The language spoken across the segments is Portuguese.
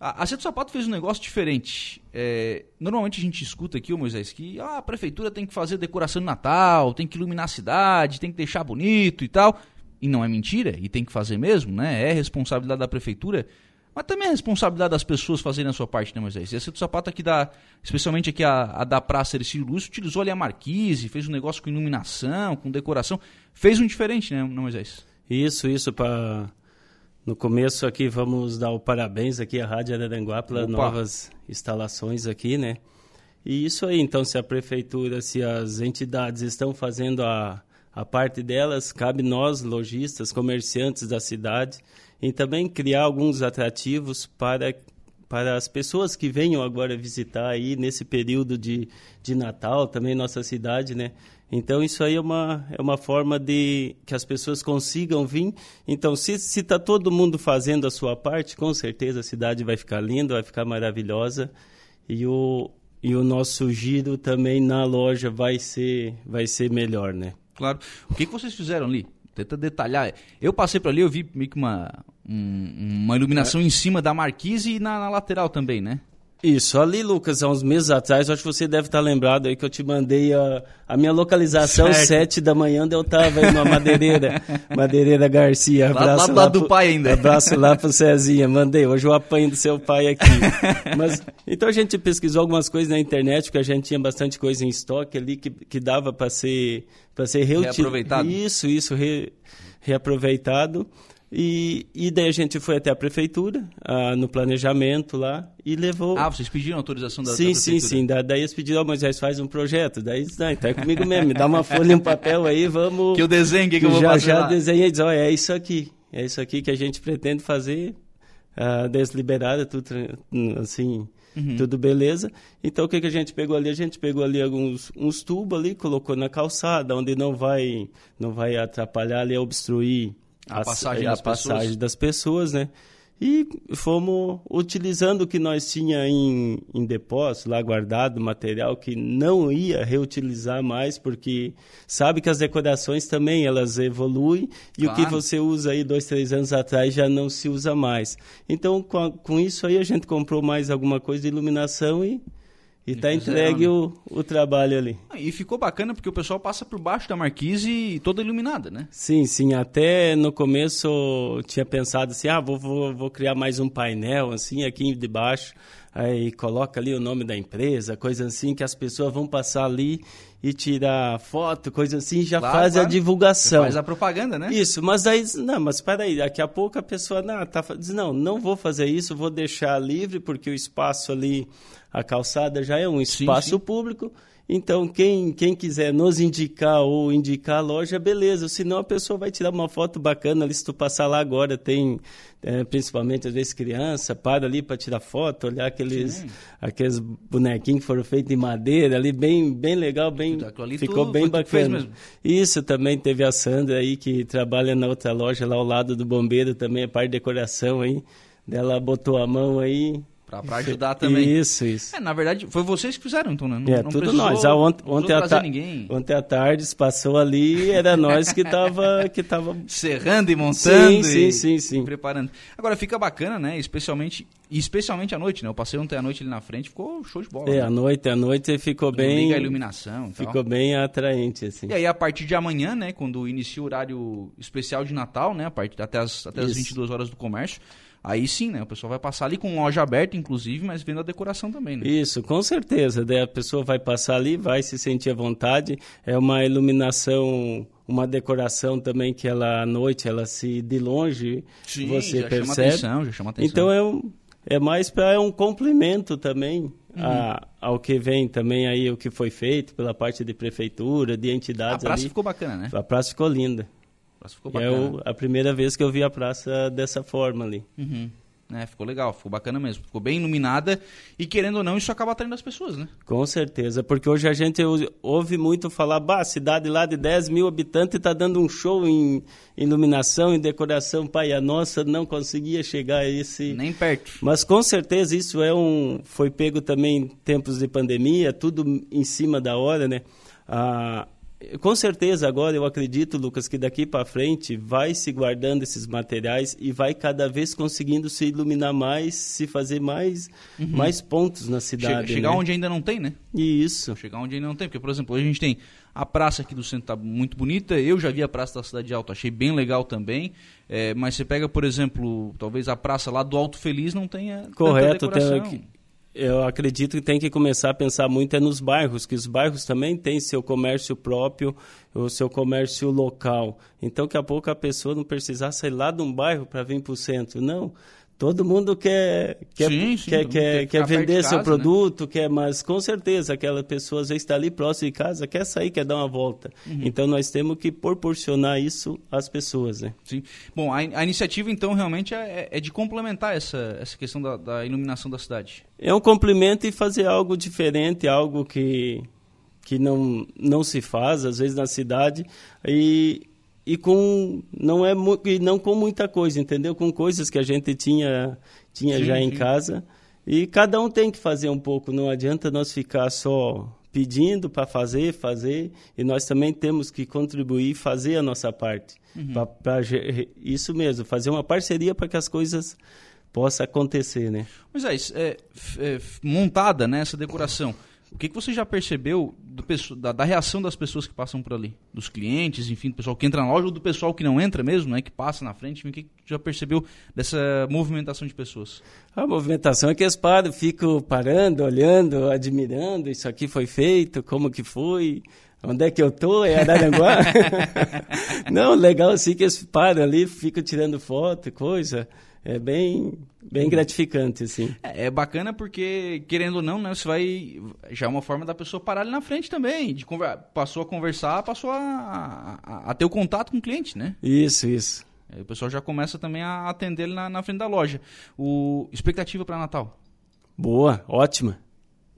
A, a Sapato fez um negócio diferente. É, normalmente a gente escuta aqui, ô Moisés, que ah, a prefeitura tem que fazer decoração de Natal, tem que iluminar a cidade, tem que deixar bonito e tal. E não é mentira, e tem que fazer mesmo, né? É responsabilidade da prefeitura. Mas também é responsabilidade das pessoas fazerem a sua parte, né, Moisés? E a Cedo Sapato aqui da, especialmente aqui a, a da Praça Ercílio Lúcio, utilizou ali a marquise, fez um negócio com iluminação, com decoração. Fez um diferente, né, Moisés? Isso, isso, para no começo aqui vamos dar o parabéns aqui à Rádio Araranguá pelas novas instalações aqui, né? E isso aí, então, se a prefeitura, se as entidades estão fazendo a, a parte delas, cabe nós, lojistas, comerciantes da cidade, e também criar alguns atrativos para para as pessoas que venham agora visitar aí nesse período de, de Natal, também nossa cidade, né? Então isso aí é uma, é uma forma de que as pessoas consigam vir. Então se está todo mundo fazendo a sua parte, com certeza a cidade vai ficar linda, vai ficar maravilhosa e o, e o nosso giro também na loja vai ser, vai ser melhor, né? Claro. O que, que vocês fizeram ali? Tenta detalhar. Eu passei por ali, eu vi meio que uma, um, uma iluminação é. em cima da marquise e na, na lateral também, né? Isso, ali, Lucas, há uns meses atrás, acho que você deve estar lembrado aí que eu te mandei a, a minha localização, certo. sete da manhã, onde eu estava aí numa madeireira, madeireira Garcia. Abraço lá, lá, lá do pai ainda. Abraço lá pro Cezinha, mandei, hoje eu apanho do seu pai aqui. Mas, então a gente pesquisou algumas coisas na internet, porque a gente tinha bastante coisa em estoque ali que, que dava para ser, ser reutilizado. Reaproveitado. Isso, isso, re, reaproveitado. E, e daí a gente foi até a prefeitura, ah, no planejamento lá, e levou... Ah, vocês pediram autorização da, sim, da prefeitura? Sim, sim, da, daí eles pediram, oh, Moisés, faz um projeto. Daí eles, não, então é comigo mesmo, me dá uma folha e um papel aí, vamos... Que eu desenho, que, que eu vou já, fazer Já lá. desenhei e diz, olha, é isso aqui, é isso aqui que a gente pretende fazer, ah, desliberada, tudo assim... Uhum. Tudo beleza. Então o que, que a gente pegou ali? A gente pegou ali alguns uns tubos ali, colocou na calçada, onde não vai não vai atrapalhar ali, obstruir a, passagem, a das, passagem pessoas. das pessoas, né? E fomos utilizando o que nós tinha em, em depósito, lá guardado, material que não ia reutilizar mais, porque sabe que as decorações também elas evoluem e claro. o que você usa aí dois, três anos atrás já não se usa mais. Então, com, com isso aí a gente comprou mais alguma coisa de iluminação e e está entregue o, o trabalho ali. Ah, e ficou bacana porque o pessoal passa por baixo da marquise toda iluminada, né? Sim, sim. Até no começo eu tinha pensado assim, ah, vou, vou, vou criar mais um painel assim aqui debaixo. Aí coloca ali o nome da empresa, coisa assim, que as pessoas vão passar ali e tirar foto, coisa assim, já claro, faz claro. a divulgação. faz a propaganda, né? Isso, mas aí, não, mas peraí, daqui a pouco a pessoa não, tá, diz, não, não vou fazer isso, vou deixar livre, porque o espaço ali a calçada já é um espaço sim, sim. público. Então, quem, quem quiser nos indicar ou indicar a loja, beleza. Senão a pessoa vai tirar uma foto bacana ali. Se tu passar lá agora, tem é, principalmente às vezes criança, para ali para tirar foto, olhar aqueles, aqueles bonequinhos que foram feitos de madeira ali, bem, bem legal, bem, ficou bem bacana. Isso também teve a Sandra aí, que trabalha na outra loja lá ao lado do bombeiro também, a parte de decoração aí. Ela botou a mão aí, Pra, ajudar também. Isso, isso. É, na verdade, foi vocês que fizeram, então, né? Não, é, não tudo nós. Ah, ontem, ontem, à ta... ontem à tarde passou ali era nós que tava, que tava... Serrando e montando sim, e, sim, sim, sim. preparando. Agora, fica bacana, né? Especialmente, especialmente à noite, né? Eu passei ontem à noite ali na frente, ficou show de bola. É, né? à noite, à noite ficou bem... Liga a iluminação Ficou bem atraente, assim. E aí, a partir de amanhã, né? Quando inicia o horário especial de Natal, né? A partir, até as, até as 22 horas do comércio Aí sim, né? O pessoal vai passar ali com loja aberta, inclusive, mas vendo a decoração também, né? Isso, com certeza. Daí a pessoa vai passar ali, vai se sentir à vontade. É uma iluminação, uma decoração também que ela à noite, ela se de longe sim, você já percebe. Chama atenção, já chama atenção. Então é um, é mais para é um complemento também uhum. a, ao que vem também aí o que foi feito pela parte de prefeitura, de entidades. A praça ali. ficou bacana, né? A praça ficou linda praça ficou bacana. É o, a primeira vez que eu vi a praça dessa forma ali. Uhum. É, ficou legal, ficou bacana mesmo. Ficou bem iluminada e, querendo ou não, isso acaba atraindo as pessoas, né? Com certeza, porque hoje a gente ouve muito falar, bah, cidade lá de 10 mil habitantes está dando um show em iluminação, em decoração, pai, a nossa não conseguia chegar a esse... Nem perto. Mas com certeza isso é um... foi pego também em tempos de pandemia, tudo em cima da hora, né? Ah, com certeza agora eu acredito, Lucas, que daqui para frente vai se guardando esses materiais e vai cada vez conseguindo se iluminar mais, se fazer mais, uhum. mais pontos na cidade. Chega, chegar né? onde ainda não tem, né? Isso. Chegar onde ainda não tem, porque por exemplo, hoje a gente tem a praça aqui do centro tá muito bonita. Eu já vi a praça da Cidade Alta, achei bem legal também. É, mas você pega, por exemplo, talvez a praça lá do Alto Feliz não tenha Correto, tem, eu acredito que tem que começar a pensar muito é nos bairros, que os bairros também têm seu comércio próprio, o seu comércio local. Então, que a pouco a pessoa não precisar sair lá de um bairro para vir para o centro. Não, todo mundo quer quer sim, sim, quer, quer, quer vender seu casa, né? produto, né? quer, mas com certeza aquela pessoa às vezes está ali próximo de casa, quer sair, quer dar uma volta. Uhum. Então nós temos que proporcionar isso às pessoas, né? Sim. Bom, a, a iniciativa então realmente é, é, de complementar essa, essa questão da, da iluminação da cidade. É um complemento e fazer algo diferente, algo que que não não se faz às vezes na cidade e e com não é e não com muita coisa, entendeu? Com coisas que a gente tinha tinha sim, já em sim. casa e cada um tem que fazer um pouco. Não adianta nós ficar só pedindo para fazer, fazer e nós também temos que contribuir, fazer a nossa parte. Uhum. Para isso mesmo, fazer uma parceria para que as coisas possam acontecer, né? Mas é, é, é montada né, essa decoração. O que, que você já percebeu do, da, da, reação das pessoas que passam por ali? Dos clientes, enfim, do pessoal que entra na loja ou do pessoal que não entra mesmo, né? Que passa na frente. Enfim, o que, que já percebeu dessa movimentação de pessoas? A movimentação é que eles param, ficam parando, olhando, admirando. Isso aqui foi feito, como que foi, onde é que eu tô? É Araranguá? não, legal assim que eles param ali, ficam tirando foto, coisa é bem, bem gratificante, assim. É, é, bacana porque, querendo ou não, né, você vai. Já é uma forma da pessoa parar ali na frente também. De conver, passou a conversar, passou a, a, a, ter o contato com o cliente, né? Isso, isso. Aí o pessoal já começa também a atender ele na, na frente da loja. O, expectativa para Natal? Boa, ótima.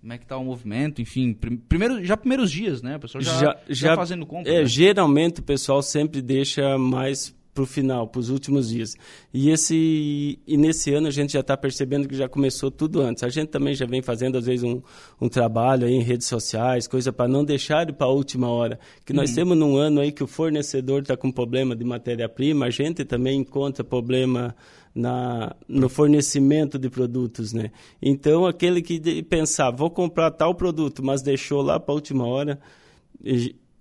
Como é que tá o movimento? Enfim, primeiro, já primeiros dias, né? O pessoal já, já, já, já fazendo compra. É, né? Geralmente o pessoal sempre deixa mais para o final, para os últimos dias. E, esse, e nesse ano a gente já está percebendo que já começou tudo antes. A gente também já vem fazendo, às vezes, um, um trabalho aí em redes sociais, coisa para não deixar para a última hora. Que nós uhum. temos num ano aí que o fornecedor está com problema de matéria-prima, a gente também encontra problema na, no fornecimento de produtos, né? Então, aquele que pensar, vou comprar tal produto, mas deixou lá para a última hora,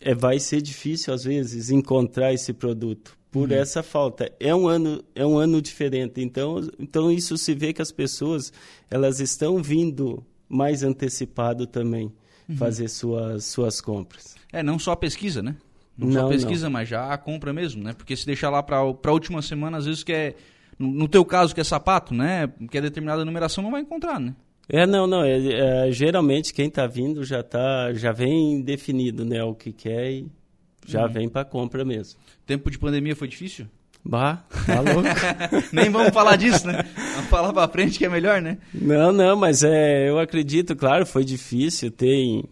é, vai ser difícil, às vezes, encontrar esse produto por uhum. essa falta. É um ano é um ano diferente. Então então isso se vê que as pessoas elas estão vindo mais antecipado também uhum. fazer suas suas compras. É não só a pesquisa, né? Não, não só a pesquisa, não. mas já a compra mesmo, né? Porque se deixar lá para a última semana, às vezes que é no teu caso que é sapato, né? Que é determinada numeração não vai encontrar, né? É, não, não. É, é geralmente quem está vindo já tá, já vem definido, né? O que quer e já uhum. vem para compra mesmo. Tempo de pandemia foi difícil? Bah, tá louco. Nem vamos falar disso, né? Vamos falar para frente que é melhor, né? Não, não, mas é, eu acredito, claro, foi difícil. Tem,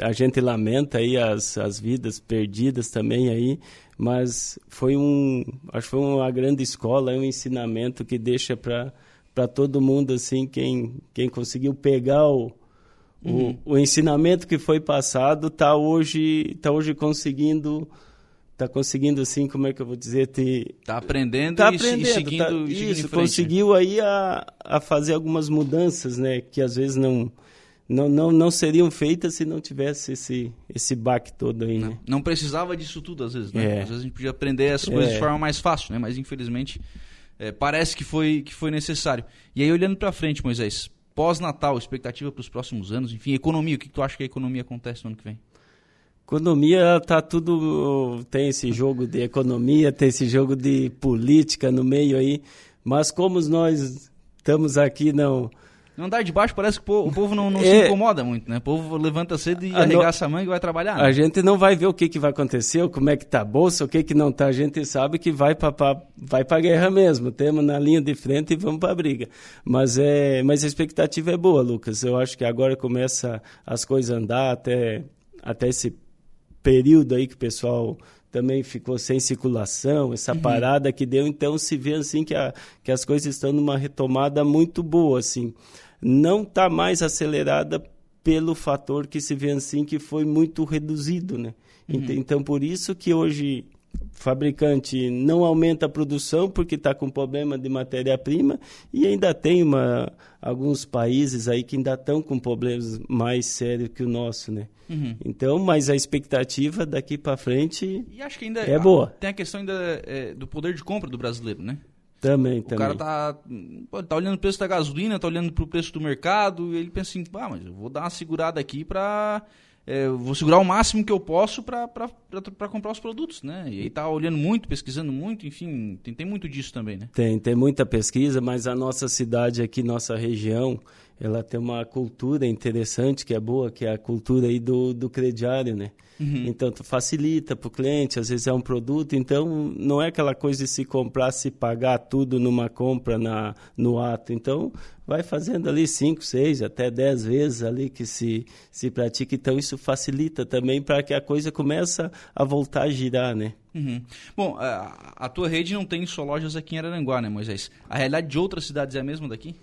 a gente lamenta aí as, as vidas perdidas também aí, mas foi um, acho que foi uma grande escola, um ensinamento que deixa para para todo mundo assim quem quem conseguiu pegar o Uhum. O, o, ensinamento que foi passado está hoje, tá hoje conseguindo está conseguindo assim, como é que eu vou dizer, ter... Está aprendendo, tá aprendendo e seguindo, tá, Isso, conseguiu aí a, a fazer algumas mudanças, né, que às vezes não, não, não, não seriam feitas se não tivesse esse, esse baque todo aí, não, né? Não precisava disso tudo, às vezes, né? É. Às vezes a gente podia aprender as coisas é. de forma mais fácil, né? Mas infelizmente é, parece que foi, que foi necessário. E aí, olhando para frente, Moisés, pós-Natal, expectativa para os próximos anos, enfim, economia, o que, tu acha que a economia acontece no ano que vem? Economia tá tudo tem esse jogo de economia, tem esse jogo de política no meio aí, mas como nós estamos aqui não no andar de baixo parece que o povo não, não é, se incomoda muito, né? O povo levanta cedo e arregaça a manga e vai trabalhar. Né? A gente não vai ver o que, que vai acontecer, como é que tá a bolsa, o que, que não tá. A gente sabe que vai para vai a guerra mesmo. Temos na linha de frente e vamos para a briga. Mas, é, mas a expectativa é boa, Lucas. Eu acho que agora começa as coisas a andar até, até esse período aí que o pessoal também ficou sem circulação, essa uhum. parada que deu, então se vê assim que, a, que as coisas estão numa retomada muito boa, assim não está mais acelerada pelo fator que se vê assim que foi muito reduzido, né? Uhum. Então, por isso que hoje fabricante não aumenta a produção porque está com problema de matéria-prima e ainda tem uma, alguns países aí que ainda estão com problemas mais sérios que o nosso, né? Uhum. Então, mas a expectativa daqui para frente e acho que ainda é boa. Tem a questão ainda é, do poder de compra do brasileiro, né? Também, o também. cara tá, tá olhando o preço da gasolina, tá olhando para o preço do mercado e ele pensa assim, ah, mas eu vou dar uma segurada aqui para é, vou segurar o máximo que eu posso para comprar os produtos, né? E aí tá olhando muito, pesquisando muito, enfim, tem, tem muito disso também, né? Tem, tem muita pesquisa, mas a nossa cidade aqui, nossa região, ela tem uma cultura interessante, que é boa, que é a cultura aí do, do crediário, né? Uhum. Então, facilita para o cliente, às vezes é um produto, então não é aquela coisa de se comprar, se pagar tudo numa compra na, no ato. Então, vai fazendo ali cinco, seis, até dez vezes ali que se, se pratica. Então, isso facilita também para que a coisa comece a voltar a girar, né? Uhum. Bom, a, a, tua rede não tem só lojas aqui em Araranguá, né, Moisés? A realidade de outras cidades é a mesma daqui?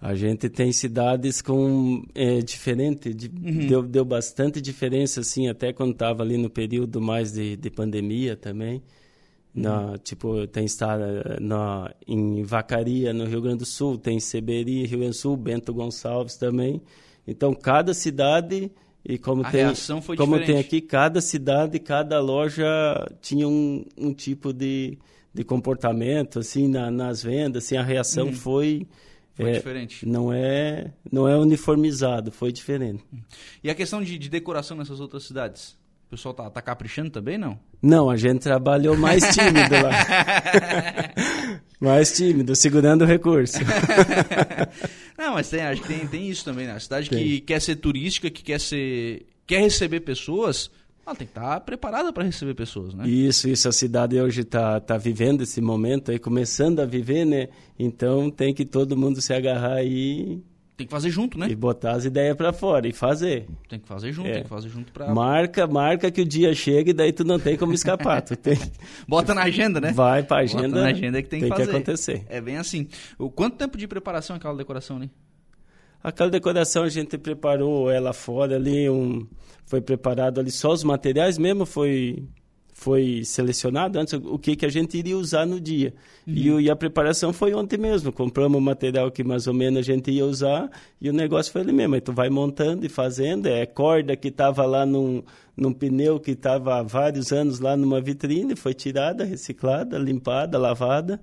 A gente tem cidades com é, diferente, de, uhum. deu, deu bastante diferença assim, até quando estava ali no período mais de, de pandemia também. Uhum. Na, tipo, tem estado na, em Vacaria, no Rio Grande do Sul, tem Seberi, Rio Grande do Sul, Bento Gonçalves também. Então, cada cidade e como a tem como diferente. tem aqui cada cidade, cada loja tinha um, um tipo de, de comportamento assim na, nas vendas, assim a reação uhum. foi foi é, diferente. Não é, não é uniformizado, foi diferente. E a questão de, de decoração nessas outras cidades? O pessoal tá, tá caprichando também, não? Não, a gente trabalhou mais tímido lá. mais tímido, segurando o recurso. não, mas tem, acho que tem, tem isso também, né? A cidade tem. que quer ser turística, que quer ser. quer receber pessoas, ela tem que estar tá preparada para receber pessoas, né? Isso, isso. A cidade hoje está tá vivendo esse momento aí, começando a viver, né? Então tem que todo mundo se agarrar aí. Tem que fazer junto, né? E botar as ideias para fora e fazer. Tem que fazer junto, é. tem que fazer junto para. Marca, marca que o dia chega e daí tu não tem como escapar. tu tem... Bota na agenda, né? Vai para agenda. Bota na agenda que tem, tem que, que acontecer. É bem assim. O quanto tempo de preparação é aquela decoração ali? Aquela decoração a gente preparou ela fora ali, um, foi preparado ali só os materiais mesmo, foi foi selecionado antes o que, que a gente iria usar no dia. Uhum. E, e, a preparação foi ontem mesmo. Compramos o material que mais ou menos a gente ia usar e o negócio foi ali mesmo. Aí tu vai montando e fazendo. É corda que estava lá num, num pneu que estava há vários anos lá numa vitrine, foi tirada, reciclada, limpada, lavada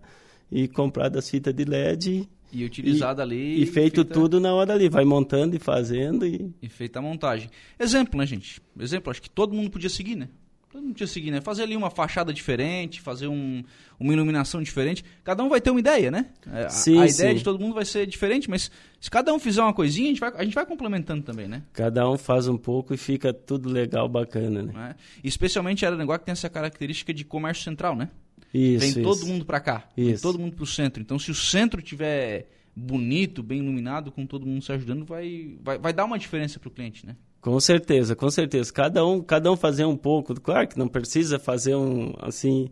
e comprada as fitas de LED e utilizada e, ali. E feito feita... tudo na hora ali, vai montando e fazendo e. E feita a montagem. Exemplo, né, gente? Exemplo, acho que todo mundo podia seguir, né? Todo mundo podia seguir, né? Fazer ali uma fachada diferente, fazer um, uma iluminação diferente. Cada um vai ter uma ideia, né? É, sim, a, a ideia de todo mundo vai ser diferente, mas se cada um fizer uma coisinha, a gente vai, a gente vai complementando também, né? Cada um faz um pouco e fica tudo legal, bacana, né? É? Especialmente Araranguá que tem essa característica de comércio central, né? Isso, vem isso. todo mundo para cá, isso. vem todo mundo para o centro. Então, se o centro tiver bonito, bem iluminado, com todo mundo se ajudando, vai, vai, vai dar uma diferença para o cliente, né? Com certeza, com certeza. Cada um, cada um fazer um pouco. Claro que não precisa fazer um assim.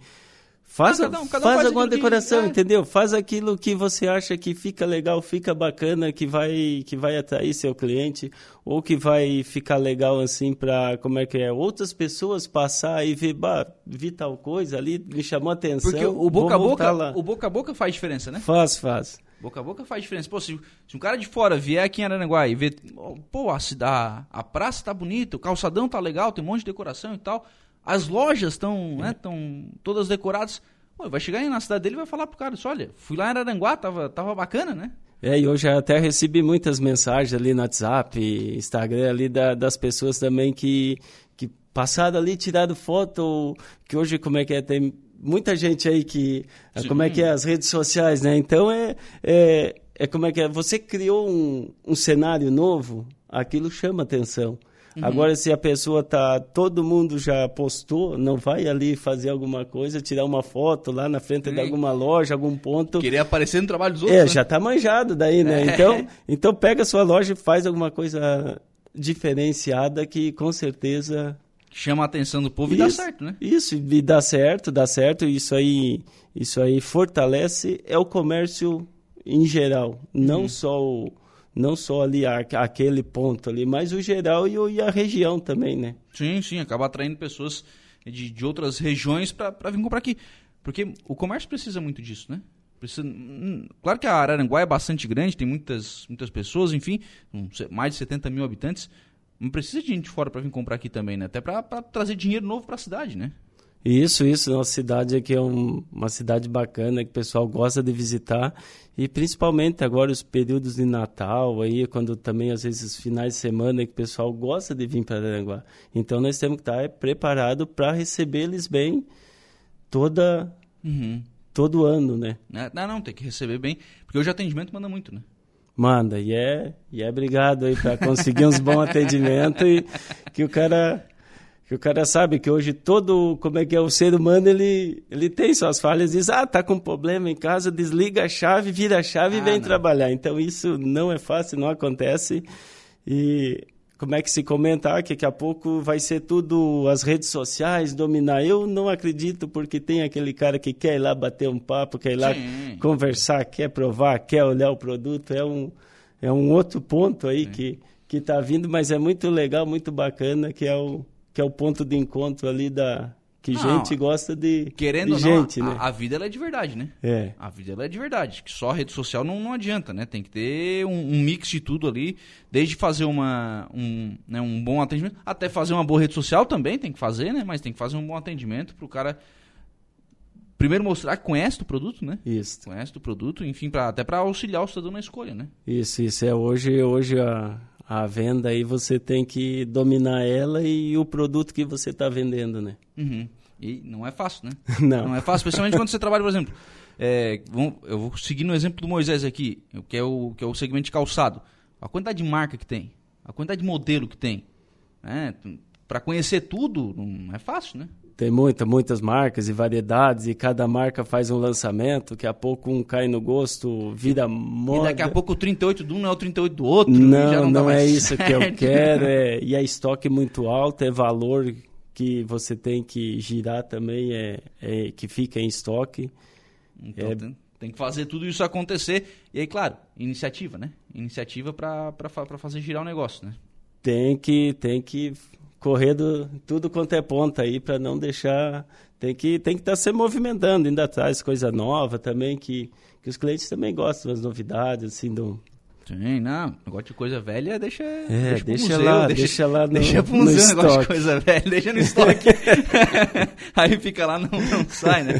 Faz, ah, cada um, cada um faz, faz alguma decoração, que, é. entendeu? Faz aquilo que você acha que fica legal, fica bacana, que vai que vai atrair seu cliente ou que vai ficar legal assim para como é que é outras pessoas passar e ver, bah, vi tal coisa ali, me chamou a atenção. Porque o boca a boca, lá. o boca a boca faz diferença, né? Faz, faz. Boca a boca faz diferença. Pô, se, se um cara de fora vier aqui em Aranaguá e ver, pô, a, a, a praça tá bonita, o calçadão tá legal, tem um monte de decoração e tal, as lojas estão, né, estão todas decoradas, pô, vai chegar aí na cidade dele e vai falar pro cara, olha, fui lá em Araranguá, tava, tava bacana, né? É, e hoje até recebi muitas mensagens ali no WhatsApp, Instagram ali da, das pessoas também que, que passaram ali, tiraram foto, que hoje como é que é, tem muita gente aí que. Sim. Como é que é as redes sociais, né? Então é, é, é como é que é. Você criou um, um cenário novo, aquilo chama atenção. Uhum. Agora, se a pessoa tá. Todo mundo já postou, não vai ali fazer alguma coisa, tirar uma foto lá na frente Sim. de alguma loja, algum ponto. Querer aparecer no trabalho dos outros. É, né? já tá manjado daí, né? É. Então, então pega a sua loja e faz alguma coisa diferenciada que com certeza chama a atenção do povo isso, e dá certo, né? Isso, e dá certo, dá certo. Isso aí, isso aí fortalece é o comércio em geral, não uhum. só o não só ali a, aquele ponto ali, mas o geral e, e, a região também, né? Sim, sim, acaba atraindo pessoas de, de outras regiões para vir comprar aqui. Porque o comércio precisa muito disso, né? Precisa, claro que a Araranguá é bastante grande, tem muitas, muitas pessoas, enfim, mais de 70 mil habitantes, não precisa de gente fora para vir comprar aqui também, né? Até para trazer dinheiro novo para a cidade, né? Isso, isso. Nossa cidade aqui é um, uma cidade bacana que o pessoal gosta de visitar e principalmente agora os períodos de Natal aí, quando também às vezes finais de semana que o pessoal gosta de vir para Aranguá. Então nós temos que estar é, preparados para receber eles bem toda uhum. todo ano, né? É, não, não, tem que receber bem, porque hoje o atendimento manda muito, né? Manda, e é, e é obrigado aí para conseguir uns bons atendimentos e que o cara que o cara sabe que hoje todo, como é que é, o ser humano, ele, ele tem suas falhas, diz, ah, tá com problema em casa, desliga a chave, vira a chave ah, e vem não. trabalhar. Então isso não é fácil, não acontece. E como é que se comenta ah, que daqui a pouco vai ser tudo as redes sociais dominar. Eu não acredito, porque tem aquele cara que quer ir lá bater um papo, quer ir lá Sim. conversar, quer provar, quer olhar o produto. É um, é um outro ponto aí Sim. que que está vindo, mas é muito legal, muito bacana, que é o que é o ponto de encontro ali da que não, gente gosta de querendo de gente, não, a, né? A, vida ela é de verdade, né? É. A vida ela é de verdade. Que só a rede social não, não adianta, né? Tem que ter um, um mix de tudo ali, desde fazer uma um, né, um bom atendimento, até fazer uma boa rede social também tem que fazer, né? Mas tem que fazer um bom atendimento para o cara primeiro mostrar que conhece o produto, né? Isso. Conhece o produto, enfim, pra, até para auxiliar o cidadão na escolha, né? Isso, isso é hoje hoje a a venda aí você tem que dominar ela e o produto que você está vendendo, né? Uhum. E não é fácil, né? não. Não é fácil, especialmente quando você trabalha, por exemplo, é, eu vou seguir no exemplo do Moisés aqui, que é, o, que é o segmento de calçado. A quantidade de marca que tem, a quantidade de modelo que tem. Né? Para conhecer tudo, não é fácil, né? Tem muita, muitas marcas e variedades, e cada marca faz um lançamento, daqui a pouco um cai no gosto, vira moda. E daqui a pouco o 38 de um não é o 38 do outro. Não, não, não é isso certo. que eu quero. É, e a estoque muito alto, é valor que você tem que girar também, é, é que fica em estoque. Então é, tem, tem, que fazer tudo isso acontecer. E aí, claro, iniciativa, né? Iniciativa para fazer girar o negócio, né? Tem que, tem que correndo tudo quanto é ponta aí para não deixar tem que tem que estar tá se movimentando ainda traz coisa nova também que, que os clientes também gostam das novidades assim do Sim, não, negócio de coisa velha deixa, é, deixa, deixa museu, lá, deixa, deixa lá no, deixa pro museu no negócio de coisa velha, deixa no estoque. Aí fica lá, não, não sai, né?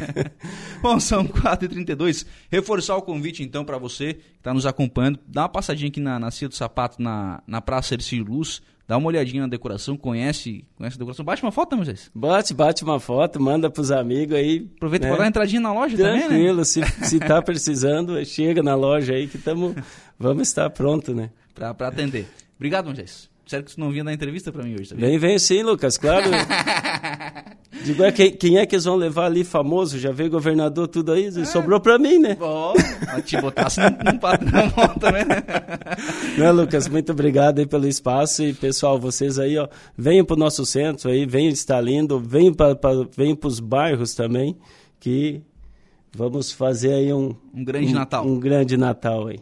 Bom, são 4h32. Reforçar o convite, então, para você que está nos acompanhando. Dá uma passadinha aqui na, na Cia do Sapato, na, na Praça Ercílio Luz dá uma olhadinha na decoração, conhece, conhece a decoração. Bate uma foto, né, Moisés? Bate, bate uma foto, manda pros amigos aí. Aproveita né? para dar uma entradinha na loja Tranquilo, também, né? Tranquilo, se, se tá precisando, chega na loja aí que tamo, vamos estar pronto, né? Para atender. Obrigado, Moisés. Sério que você não vinha dar entrevista para mim hoje, tá Vem, vem sim, Lucas, claro. Digo, é, quem, quem, é que eles vão levar ali famoso? Já veio governador, tudo aí? É. Sobrou para mim, né? Bom, te botasse num padrão também, né? Não, Lucas, muito obrigado aí pelo espaço. E, pessoal, vocês aí, ó, venham para o nosso centro aí, venham estar lindo, venham para venham os bairros também, que vamos fazer aí um... Um grande um, Natal. Um grande Natal aí.